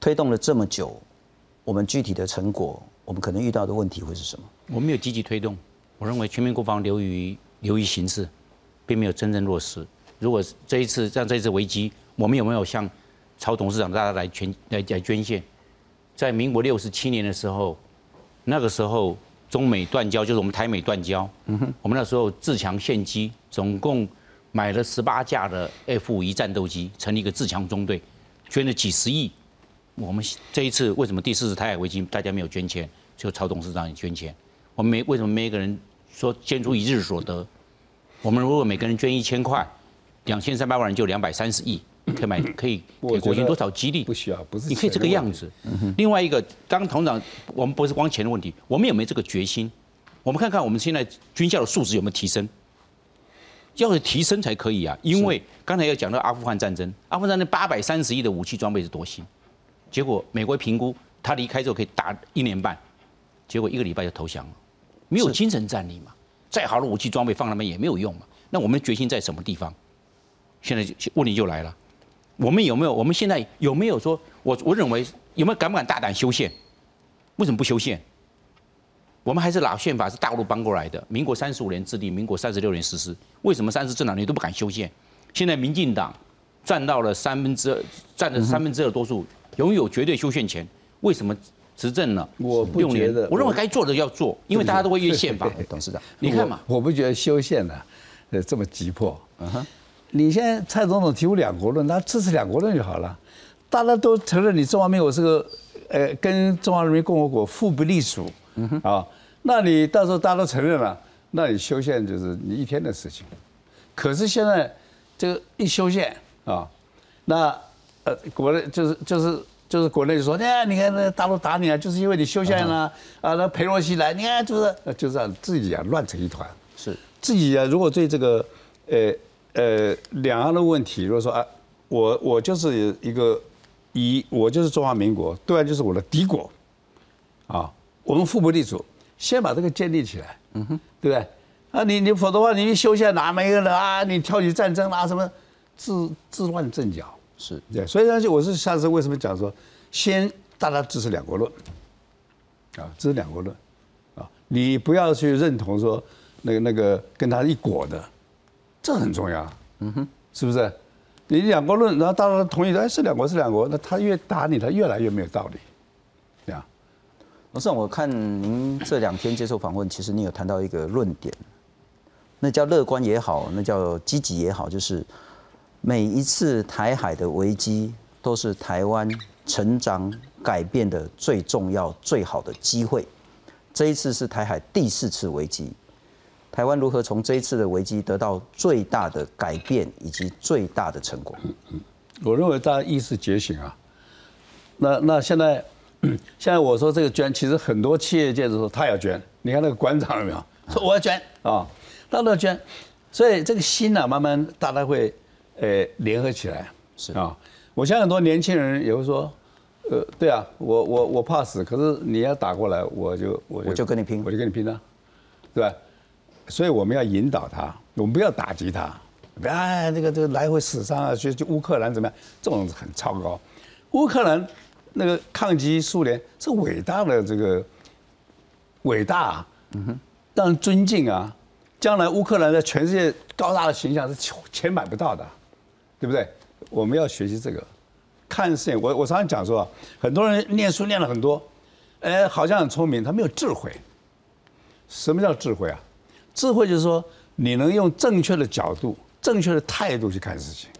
推动了这么久，我们具体的成果，我们可能遇到的问题会是什么？我们有积极推动，我认为全民国防流于流于形式，并没有真正落实。如果这一次像这一次危机，我们有没有向曹董事长大家来捐来来捐献？在民国六十七年的时候。那个时候，中美断交就是我们台美断交。嗯哼，我们那时候自强献机，总共买了十八架的 F 五一战斗机，成立一个自强中队，捐了几十亿。我们这一次为什么第四次台海危机大家没有捐钱，就曹董事长也捐钱？我们没为什么每个人说捐出一日所得？我们如果每个人捐一千块，两千三百万人就两百三十亿。可以买，可以给国军多少激励？不需要，不是你可以这个样子。另外一个，刚团长，我们不是光钱的问题，我们有没有这个决心？我们看看我们现在军校的素质有没有提升？要是提升才可以啊，因为刚才要讲到阿富汗战争，阿富汗战争八百三十亿的武器装备是多新，结果美国评估他离开之后可以打一年半，结果一个礼拜就投降了，没有精神战力嘛，再好的武器装备放那边也没有用嘛。那我们的决心在什么地方？现在问题就来了。我们有没有？我们现在有没有说？我我认为有没有敢不敢大胆修宪？为什么不修宪？我们还是老宪法是大陆搬过来的，民国三十五年制定，民国三十六年实施。为什么三十政党你都不敢修宪？现在民进党占到了三分之二，占了三分之二多数，拥有绝对修宪权。为什么执政呢？我不觉得。我认为该做的要做，因为大家都会约宪法。董事长，你看嘛，我不觉得修宪呢，呃，这么急迫。嗯哼。你现在蔡总统提出两国论，他支持两国论就好了。大家都承认你中华民国是个，呃，跟中华人民共和国互不隶属，啊，那你到时候大家都承认了，那你修宪就是你一天的事情。可是现在这个一修宪啊，那呃，国内就是就是就是国内就说，哎，你看那大陆打你啊，就是因为你修宪了啊，那裴洛西来，你看就是就这样自己啊乱成一团。是自己啊，如果对这个呃。呃，两岸的问题，如果说啊，我我就是一个以，我就是中华民国，对外就是我的敌国，啊，我们互不隶属，先把这个建立起来，嗯哼，对不对？啊，你你否则的话，你修宪哪没个人啊？你挑起战争啊什么，自自乱阵脚，是对。所以呢，就我是上次为什么讲说，先大家支持两国论，啊，支持两国论，啊，你不要去认同说那个那个跟他一国的。这很重要，嗯哼，是不是？你两国论，然后大家同意，哎，是两国是两国，那他越打你，他越来越没有道理，这样。老师，我看您这两天接受访问，其实你有谈到一个论点，那叫乐观也好，那叫积极也好，就是每一次台海的危机都是台湾成长改变的最重要、最好的机会。这一次是台海第四次危机。台湾如何从这一次的危机得到最大的改变以及最大的成果？我认为大家意识觉醒啊。那那现在 现在我说这个捐，其实很多企业界都说他要捐。你看那个馆长有没有 说我要捐啊？大家都要捐，所以这个心呢，慢慢大家会呃联合起来。是啊，我相信很多年轻人也会说，呃，对啊，我我我怕死，可是你要打过来，我就我就跟你拼，我就跟你拼了，对吧？所以我们要引导他，我们不要打击他。啊，这个这个来回死伤啊，就就乌克兰怎么样？这种很超高。乌克兰那个抗击苏联是伟大的这个伟大，嗯哼，让人尊敬啊。将来乌克兰在全世界高大的形象是钱钱买不到的，对不对？我们要学习这个，看事情。我我常常讲说，很多人念书念了很多，哎，好像很聪明，他没有智慧。什么叫智慧啊？智慧就是说，你能用正确的角度、正确的态度去看事情，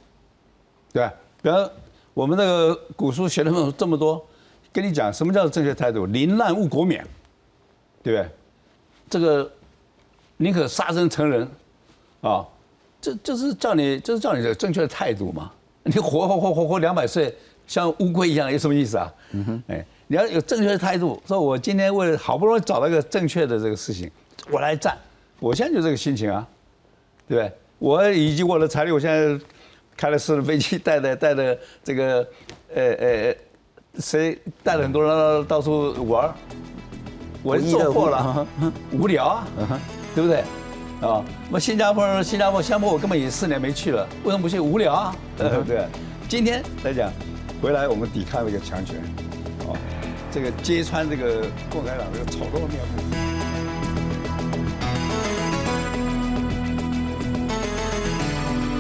对吧？比方我们那个古书学了这么多，跟你讲什么叫正确态度？临难勿国免，对不对？这个宁可杀身成仁，啊，这就是叫你，就是叫你的正确的态度嘛。你活活活活活两百岁，像乌龟一样，有什么意思啊？嗯哼，哎，你要有正确的态度，说我今天为了好不容易找到一个正确的这个事情，我来战。我现在就这个心情啊，对不对？我以及我的财力，我现在开了私人飞机，带的带的这个，呃呃，谁带了很多人到处玩我做过了，无聊啊，对不对？啊，那新加坡，新加坡，新加坡我根本已经四年没去了，为什么不去？无聊啊，对不对？今天来讲，回来我们抵抗这个强权，啊，这个揭穿这个共产党这个丑陋的面目。